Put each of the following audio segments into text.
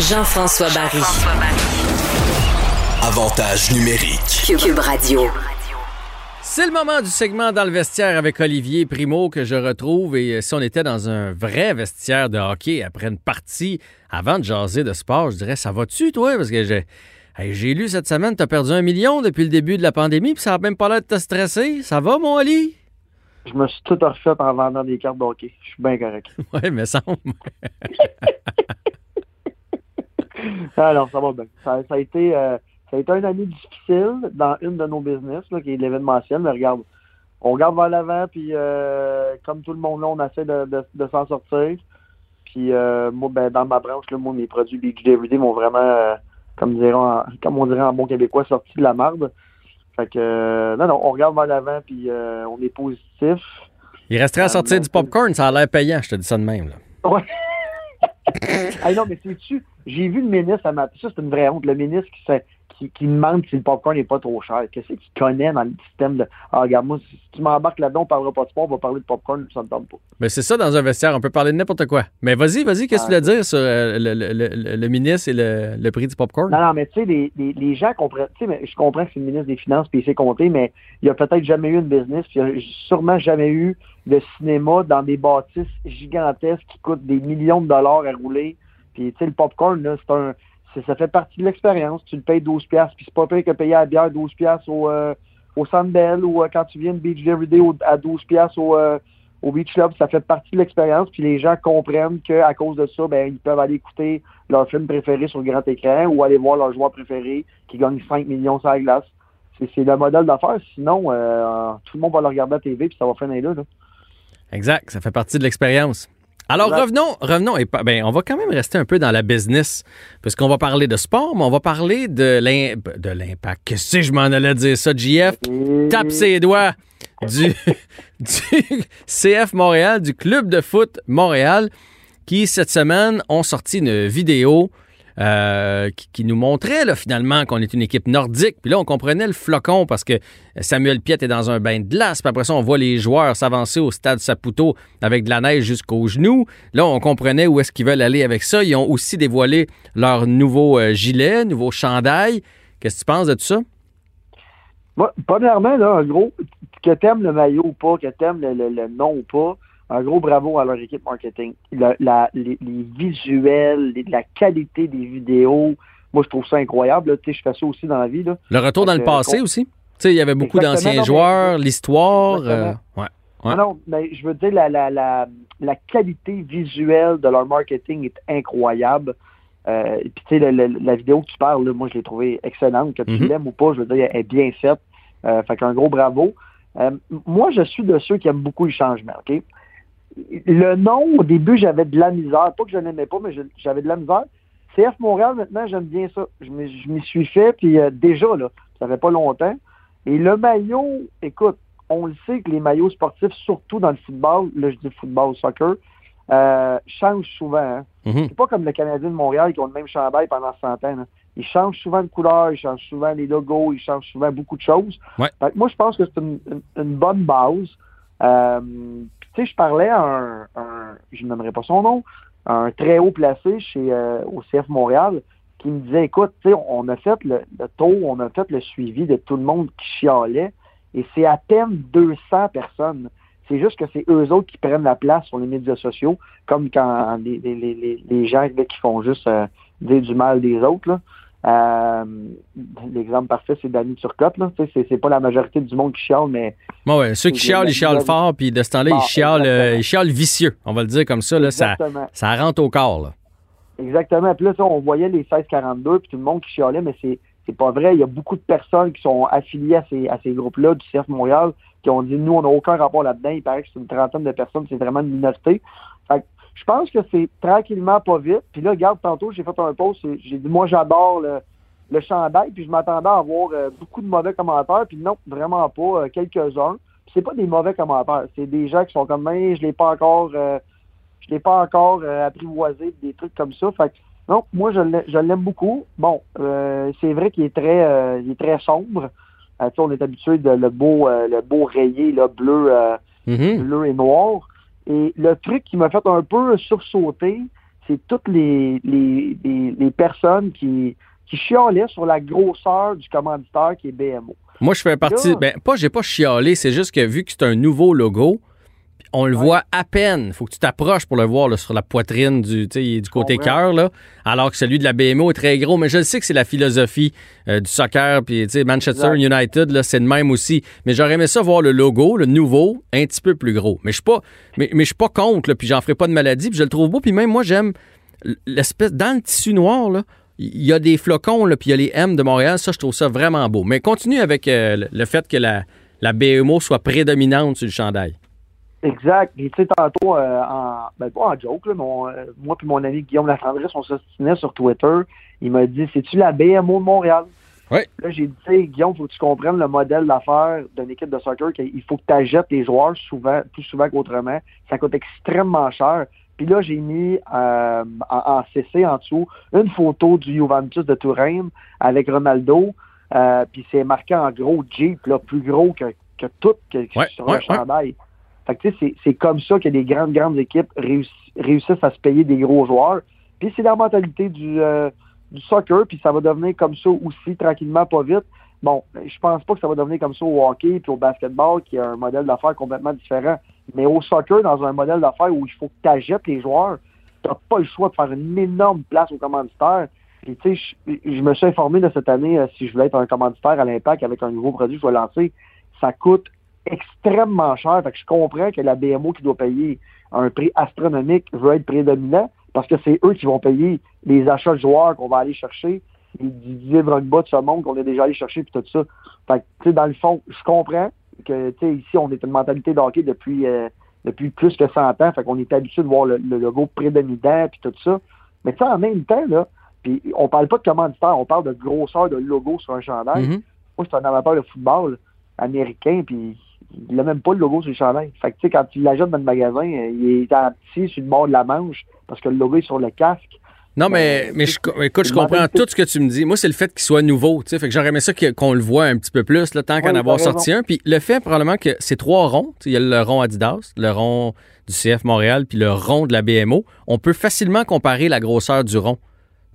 Jean-François Barry. Avantage numérique. Cube Radio. C'est le moment du segment dans le vestiaire avec Olivier Primo que je retrouve. Et euh, si on était dans un vrai vestiaire de hockey après une partie, avant de jaser de sport, je dirais Ça va-tu, toi? Parce que j'ai. hey, j'ai lu cette semaine, t'as perdu un million depuis le début de la pandémie, puis ça a même pas l'air de te stresser. Ça va, mon Oli? Je me suis tout refait en vendant des cartes de hockey. Je suis bien correct. Ouais, mais ça. Ah non, ça va bien. Ça, ça a été, euh, ça a été une année difficile dans une de nos business, là, qui est l'événementiel, mais regarde, on regarde vers l'avant, puis euh, comme tout le monde là, on essaie de, de, de s'en sortir. Puis euh, moi, ben, dans ma branche, là, moi, mes produits Beach Everyday m'ont vraiment, euh, comme, diront comme on dirait en bon québécois, sorti de la marde. Fait que, euh, non, non, on regarde vers l'avant, puis euh, on est positif. Il resterait à sortir du popcorn, ça a l'air payant, je te dis ça de même. Là. Ouais. hey, non, mais sais-tu, j'ai vu le ministre à ma... Ça, c'est une vraie honte. Le ministre qui, qui, qui demande si le popcorn n'est pas trop cher. Qu'est-ce qu'il connaît dans le système de. Ah, regarde, moi, si tu m'embarques là-dedans, on parlera pas de sport, on va parler de popcorn, ça ne tente pas. Mais c'est ça dans un vestiaire, on peut parler de n'importe quoi. Mais vas-y, vas-y, qu'est-ce que tu voulais dire sur euh, le, le- le- le ministre et le, le prix du popcorn? Non, non, mais tu sais, les, les, les gens comprennent. Tu sais, mais je comprends que c'est le ministre des Finances puis il sait compter, mais il n'y a peut-être jamais eu une business, puis il n'y a sûrement jamais eu de cinéma dans des bâtisses gigantesques qui coûtent des millions de dollars à rouler. Puis, tu sais, le popcorn, là, c'est un. Ça fait partie de l'expérience. Tu le payes 12$, piastres, puis c'est pas pire que payer à la bière 12$ piastres au, euh, au Sandbell ou euh, quand tu viens de Beach Everyday au- à 12$ piastres au, euh, au Beach Club. Ça fait partie de l'expérience, puis les gens comprennent qu'à cause de ça, ben, ils peuvent aller écouter leur film préféré sur le grand écran ou aller voir leur joueur préféré qui gagne 5 millions sur la glace. C'est le modèle d'affaires. Sinon, tout le monde va le regarder à la TV puis ça va finir là. Exact, ça fait partie de l'expérience. Alors revenons, revenons, et ben, on va quand même rester un peu dans la business, puisqu'on va parler de sport, mais on va parler de l'im- de l'impact. Que je m'en allais dire ça, JF? Tape ses doigts du, du CF Montréal, du Club de foot Montréal, qui cette semaine ont sorti une vidéo euh, qui, nous montrait finalement qu'on est une équipe nordique. Puis là, on comprenait le flocon parce que Samuel Piet est dans un bain de glace. Puis après ça, on voit les joueurs s'avancer au stade Saputo avec de la neige jusqu'aux genoux. Là, on comprenait où est-ce qu'ils veulent aller avec ça. Ils ont aussi dévoilé leur nouveau euh, gilet, nouveau chandail. Qu'est-ce que tu penses de tout ça? Moi, premièrement, là, un gros, que t'aimes le maillot ou pas, que t'aimes le nom ou pas, un gros bravo à leur équipe marketing. Le- la- les, les visuels, les- la qualité des vidéos, moi, je trouve ça incroyable. là. Tu sais, je fais ça aussi dans la vie. Là. Le retour dans le passé con- aussi. Tu sais, il y avait beaucoup d'anciens joueurs, l'histoire. euh, ouais. Ouais. Non, non, mais je veux dire, la, la, la, la qualité visuelle de leur marketing est incroyable. Euh, et puis, tu sais, le- le- la vidéo que tu parles, là, moi, je l'ai trouvée excellente. Que tu Mhm. l'aimes ou pas, je veux dire, elle est bien faite. Euh, fait qu'un gros bravo. Euh, moi, je suis de ceux qui aiment beaucoup les changements, OK? Le nom, au début, j'avais de la misère. Pas que je n'aimais pas, mais j'avais de la misère. CF Montréal, maintenant, j'aime bien ça. Je m'y suis fait, puis euh, déjà, là, ça fait pas longtemps. Et le maillot, écoute, on le sait que les maillots sportifs, surtout dans le football, là je dis football, soccer, euh, changent souvent. Hein. Mhm. C'est pas comme le Canadien de Montréal qui ont le même chandail pendant 100 ans. Ils changent souvent de couleur, ils changent souvent les logos, ils changent souvent beaucoup de choses. Ouais. Fait que moi, je pense que c'est une, une- une bonne base. Euh, tu sais, je parlais à un, un- je n'aimerais pas son nom, un très haut placé chez euh, au CF Montréal qui me disait, écoute, on a fait le, le on a fait le suivi de tout le monde qui chialait, et c'est à peine 200 personnes. C'est juste que c'est eux autres qui prennent la place sur les médias sociaux, comme quand les, les, les- les gens là, qui font juste euh, dire du mal des autres. Là. Euh, L'exemple parfait, c'est Danny Turcotte. Là. C'est, c'est pas la majorité du monde qui chiale, mais Bon, ouais, ceux qui chialent, ils chialent fort, puis de ce temps-là, Bon, ils, chialent, euh, ils chialent vicieux. On va le dire comme ça, là, ça, ça rentre au corps. Là. Exactement. Puis là, on voyait les 16-42, puis tout le monde qui chialait, mais c'est c'est pas vrai. Il y a beaucoup de personnes qui sont affiliées à ces, à ces groupes-là du CF Montréal qui ont dit nous, on n'a aucun rapport là-dedans. Il paraît que c'est une trentaine de personnes, c'est vraiment une minorité. Fait que je pense que c'est tranquillement pas vite. Puis là, regarde, tantôt, j'ai fait un post, j'ai dit moi j'adore le, le chandail, puis je m'attendais à avoir euh, beaucoup de mauvais commentaires, puis non, vraiment pas, euh, quelques-uns. Puis c'est pas des mauvais commentaires, c'est des gens qui sont comme Hey, je l'ai pas encore euh, je l'ai pas encore apprivoisé, des trucs comme ça. Fait que, non, moi je l'ai- je l'aime beaucoup. Bon, c'est vrai qu'il est très euh, il est très sombre. On est habitué de le beau euh, le beau rayé bleu Mhm. bleu et noir. Et le truc qui m'a fait un peu sursauter, c'est toutes les, les, les, personnes qui, qui chialaient sur la grosseur du commanditaire qui est BMO. Moi, je fais partie. ben, pas, j'ai pas chialé, c'est juste que vu que c'est un nouveau logo, on le voit à peine. Il faut que tu t'approches pour le voir sur la poitrine du, du côté cœur, alors que celui de la BMO est très gros. Mais je sais que c'est la philosophie euh, du soccer. Puis Manchester United, c'est le même aussi. Mais j'aurais aimé ça voir le logo, le nouveau, un petit peu plus gros. Mais je suis pas, mais, mais je suis pas contre, puis j'en ferai pas de maladie. Puis je le trouve beau. Puis même moi, j'aime l'espèce. Dans le tissu noir, là, il y a des flocons, là, puis il y a les M de Montréal. Ça, je trouve ça vraiment beau. Mais continue avec euh, le fait que la, la BMO soit prédominante sur le chandail. Exact. Et tu sais, tantôt, euh, en, ben pas en joke, là, mon, euh, moi et mon ami Guillaume Latendresse, on s'ostinait sur Twitter. Il m'a dit C'est-tu la BMO de Montréal? Oui. Là, j'ai dit, Guillaume, faut que tu comprennes le modèle d'affaires d'une équipe de soccer, qu'il faut que tu achètes les joueurs souvent, plus souvent qu'autrement. Ça coûte extrêmement cher. Puis là, j'ai mis euh, en, CC en dessous une photo du Juventus de Touraine avec Ronaldo. puis c'est marqué en gros Jeep, là, plus gros que, que tout que, sur le chandail c'est comme ça que des grandes, grandes équipes réussissent à se payer des gros joueurs. Puis c'est la mentalité du, euh, du soccer, puis ça va devenir comme ça aussi, tranquillement, pas vite. Bon, je pense pas que ça va devenir comme ça au hockey puis au basketball, qui est un modèle d'affaires complètement différent. Mais au soccer, dans un modèle d'affaires où il faut que tu achètes les joueurs, tu n'as pas le choix de faire une énorme place aux commanditaires. Puis, tu sais, je, me suis informé de cette année, euh, si je voulais être un commanditaire à l'impact avec un nouveau produit que je vais lancer, ça coûte extrêmement cher. Fait que je comprends que la BMO qui doit payer un prix astronomique veut être prédominant parce que c'est eux qui vont payer les achats de joueurs qu'on va aller chercher, les Didier Drogba de ce monde qu'on est déjà allé chercher puis tout ça. Fait que, dans le fond, je comprends que, tu sais, ici, on est une mentalité de hockey depuis, euh, depuis plus que 100 ans. Fait qu'on est habitué de voir le, logo prédominant puis tout ça. Mais tu en même temps, là, puis on parle pas de commanditaire, on parle de grosseur de logo sur un chandail. Mm-hmm. Moi, je suis un amateur de football américain, puis il n'a même pas le logo sur le chandail. Fait que, tu sais, quand tu l'achètes dans le magasin, euh, il est en petit sur le bord de la manche parce que le logo est sur le casque. Non, mais, euh, mais je, écoute, je comprends tout ce que tu me dis. Moi, c'est le fait qu'il soit nouveau. Fait que j'aurais aimé ça qu'on le voit un petit peu plus, là, tant qu'en avoir sorti un. Puis le fait, probablement, que c'est trois ronds. Il y a le rond Adidas, le rond du CF Montréal, puis le rond de la BMO. On peut facilement comparer la grosseur du rond.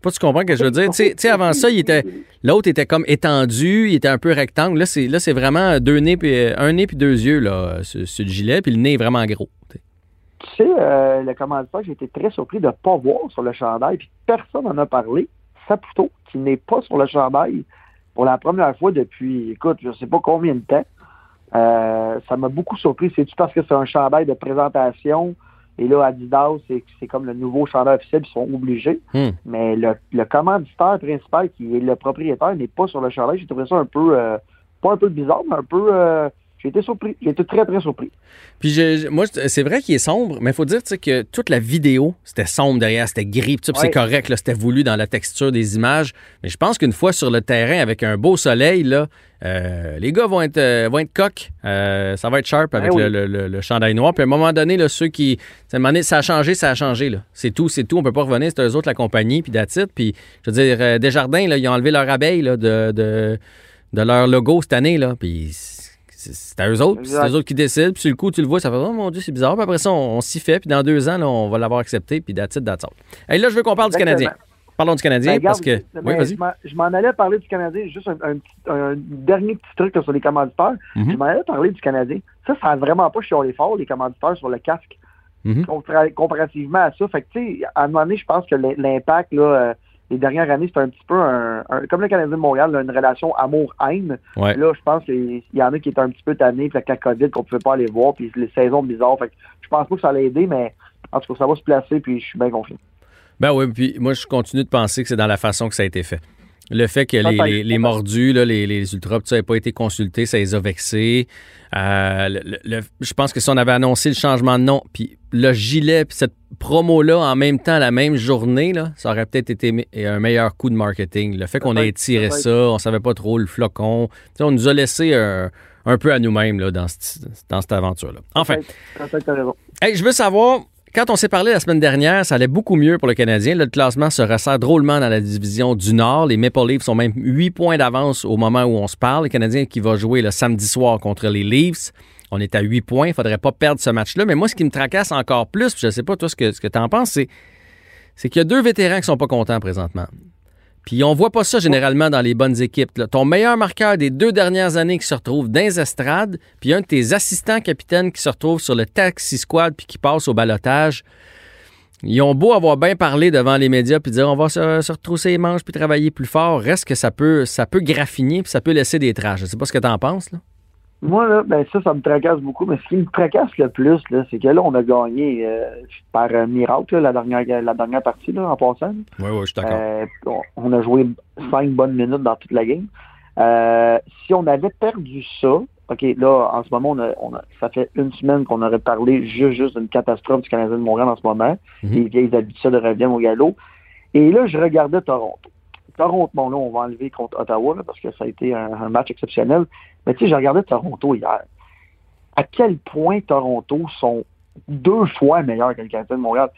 Pas tu comprends ce que je veux dire? Tu sais, avant ça, il était l'autre était comme étendu, il était un peu rectangle. Là, c'est là c'est vraiment deux nez puis un nez puis deux yeux là, le gilet, puis le nez est vraiment gros. Tu sais, euh, le commanditaire, j'ai été très surpris de ne pas voir sur le chandail, puis personne n'en a parlé. Saputo, qui n'est pas sur le chandail pour la première fois depuis, écoute, je ne sais pas combien de temps. Euh, ça m'a beaucoup surpris. C'est-tu parce que c'est un chandail de présentation et là, Adidas, c'est comme le nouveau chandail officiel, ils sont obligés. Hmm. Mais le, le, commanditaire principal, qui est le propriétaire, n'est pas sur le chandail. J'ai trouvé ça un peu, euh, pas un peu bizarre, mais un peu, euh, été surpris. Très, très surpris. Puis moi, c'est vrai qu'il est sombre, mais il faut dire que toute la vidéo, c'était sombre derrière, c'était gris. C'est correct, c'était voulu dans la texture des images. Mais je pense qu'une fois sur le terrain avec un beau soleil, là, euh, les gars vont être, euh, vont être coques. Euh, ça va être sharp avec ben le, le, chandail noir. Puis à un moment donné, là, ceux qui. Ça a changé, ça a changé. C'est tout, c'est tout. On peut pas revenir. C'est eux autres, la compagnie, puis d'attitude. Puis, je veux dire, Desjardins, là, ils ont enlevé leur abeille de, de, de, leur logo cette année. Là, puis c'est à eux autres, c'est eux autres qui décident. Puis sur le coup, tu le vois, ça fait Oh mon Dieu, c'est bizarre. Puis après ça, on, s'y fait. Puis dans deux ans, on va l'avoir accepté. Puis that's it, that's Et là, je veux qu'on parle du Canadien. Parlons du Canadien ben, parce que. oui, vas-y. Je m'en allais parler du Canadien. Juste un, dernier petit truc sur les commanditaires. Mm-hmm. Je m'en allais parler du Canadien. Ça, ça n'a vraiment pas chialé fort, les commanditaires sur le casque. Mm-hmm. Comparativement à ça. Fait que, tu sais, à un moment donné, je pense que l'impact, là, euh, les dernières années, c'est un petit peu un, comme le Canadien de Montréal, une relation amour-haine. Là, je pense qu'il y en a qui étaient un petit peu tannés, puis avec la COVID, qu'on pouvait pas aller voir, puis les saisons bizarres. Fait que je pense pas que ça allait aider, mais en tout cas, ça va se placer, puis je suis bien confiant. Ben oui, puis moi, je continue de penser que c'est dans la façon que ça a été fait. Le fait que les, mordus, là, les, les ultras, ça n'avait pas été consulté, ça les a vexés. Euh, je pense que si on avait annoncé le changement de nom, puis le gilet, puis cette promo-là en même temps, la même journée, là, ça aurait peut-être été un meilleur coup de marketing. Le fait qu'on ait tiré ça, on savait pas trop le flocon. on nous a laissé un, peu à nous-mêmes dans, dans cette aventure-là. Enfin. je veux savoir, quand on s'est parlé la semaine dernière, ça allait beaucoup mieux pour le Canadien. Le classement se resserre drôlement dans la division du Nord. Les Maple Leafs sont même 8 points d'avance au moment où on se parle. Le Canadien qui va jouer le samedi soir contre les Leafs. On est à 8 points. Il ne faudrait pas perdre ce match-là. Mais moi, ce qui me tracasse encore plus, je ne sais pas toi ce que, ce que tu en penses, c'est qu'il y a deux vétérans qui sont pas contents présentement. Puis on voit pas ça généralement dans les bonnes équipes. Ton meilleur marqueur des deux dernières années qui se retrouve dans les estrades, puis un de tes assistants capitaines qui se retrouve sur le taxi squad puis qui passe au balotage. Ils ont beau avoir bien parlé devant les médias puis dire on va se, se retrousser les manches puis travailler plus fort, reste que ça peut ça peut graffiner puis ça peut laisser des traces. Je sais pas ce que tu en penses. Moi, là, ben ça, ça me tracasse beaucoup. Mais ce qui me tracasse le plus, là, c'est que là, on a gagné euh, par euh, miracle là, la, dernière, la dernière partie là, en passant. Oui, oui, je suis Euh, on, a joué cinq bonnes minutes dans toute la game. Euh, si on avait perdu ça, OK, là, en ce moment, on a, on a- ça fait une semaine qu'on aurait parlé juste, juste d'une catastrophe du Canadien de Montréal en ce moment. Mhm. Les vieilles habitudes reviennent au galop. Et là, je regardais Toronto. Toronto, bon, là, on va enlever contre Ottawa, là, parce que ça a été un, un match exceptionnel. Mais tu sais, j'ai regardé Toronto hier. À quel point Toronto sont deux fois meilleurs que le Canadien de Montréal?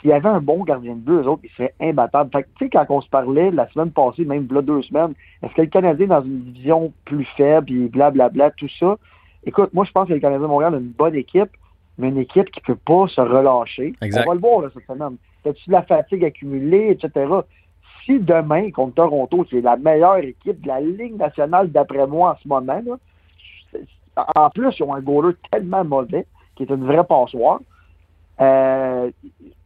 S'il y avait un bon gardien de but, eux autres, ils seraient imbattables. Fait que, tu sais, quand on se parlait la semaine passée, même là, deux semaines, est-ce que le Canadien est dans une division plus faible, puis blablabla, tout ça? Écoute, moi, je pense que le Canadien de Montréal a une bonne équipe, mais une équipe qui peut pas se relâcher. Exact. On va le voir là, cette semaine. T'as-tu de la fatigue accumulée, etc.? Si demain, contre Toronto, qui est la meilleure équipe de la Ligue nationale, d'après moi, en ce moment, là, c'est- en plus, ils ont un goaler tellement mauvais, qui est une vraie passoire. Euh,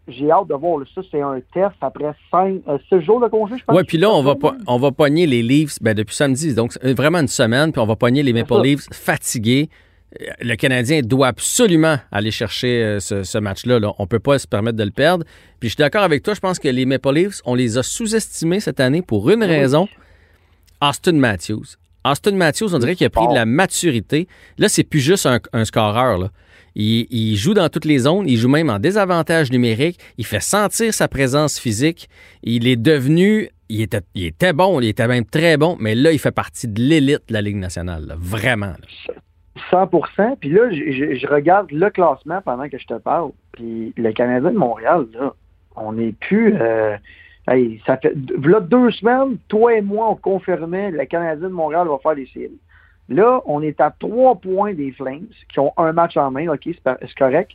j'ai hâte de voir. là. Ça, c'est un test après 5, 6 jours de congé, je pense. Oui, puis là, on va, po- on va pogner les Leafs ben, depuis samedi. Donc, c'est vraiment une semaine, puis on va pogner les Maple. Leafs fatigués. Le Canadien doit absolument aller chercher euh, ce, ce match-là. là. On ne peut pas se permettre de le perdre. Puis je suis d'accord avec toi, je pense que les Maple Leafs, on les a sous-estimés cette année pour une Oui. raison. Austin Matthews. Austin Matthews, on dirait qu'il a pris de la maturité. Là, c'est plus juste un, un scoreur. Là. Il, il joue dans toutes les zones. Il joue même en désavantage numérique. Il fait sentir sa présence physique. Il est devenu. Il était, il était bon, il était même très bon, mais là, il fait partie de l'élite de la Ligue nationale. là. Vraiment. là. 100% Puis là, je, regarde le classement pendant que je te parle. Puis le Canadien de Montréal, là, on n'est plus. euh, hey, ça fait là, deux semaines, toi et moi, on confirmait le Canadien de Montréal va faire les séries. Là, on est à trois points des Flames, qui ont un match en main, OK, c'est correct.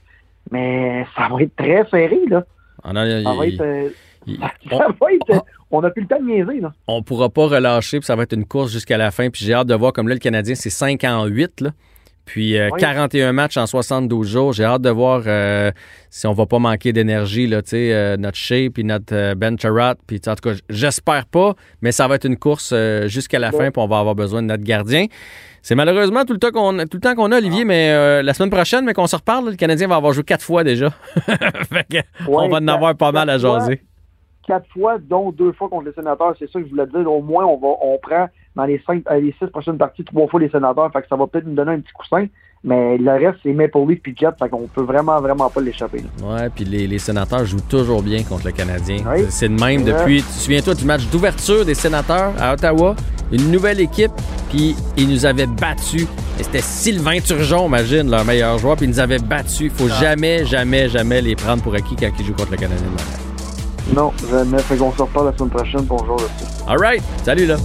Mais ça va être très serré, là. On a- Ça va être. euh, il- ça va être. On n'a plus le temps de niaiser, là. on pourra pas relâcher, puis ça va être une course jusqu'à la fin. Puis j'ai hâte de voir comme là, le Canadien, c'est 5 en 8. Là. Puis euh, Oui. 41 matchs en 72 jours. J'ai hâte de voir euh, si on va pas manquer d'énergie, là, euh, notre Shea puis notre euh, Ben Charrat. Puis en tout cas, j'espère pas, mais ça va être une course euh, jusqu'à la fin, puis on va avoir besoin de notre gardien. C'est malheureusement tout le temps qu'on tout le temps qu'on a, Olivier, Ah. mais euh, la semaine prochaine, mais qu'on se reparle, là, le Canadien va avoir joué quatre fois déjà. Fait que on va en avoir pas mal à fois. Quatre fois, dont deux fois contre les sénateurs. C'est ça que je voulais dire. Au moins, on va, on prend dans les cinq, euh, les six prochaines parties trois fois les sénateurs. Fait que ça va peut-être nous donner un petit coussin. Mais le reste, c'est Maple Leaf puis Jets. Fait qu'on peut vraiment, vraiment pas l'échapper. Ouais, puis les, les sénateurs jouent toujours bien contre le Canadien. Oui. C'est de même depuis. Tu te souviens-toi du match d'ouverture des sénateurs à Ottawa? Une nouvelle équipe, puis ils nous avaient battus. Et C'était Sylvain Turgeon, imagine, leur meilleur joueur, puis ils nous avaient battus. Il faut jamais, jamais, jamais les prendre pour acquis quand ils jouent contre le Canadien Non, jamais. Fait qu'on se reparle la semaine prochaine pour jouer là-dessus. All right. Salut, là.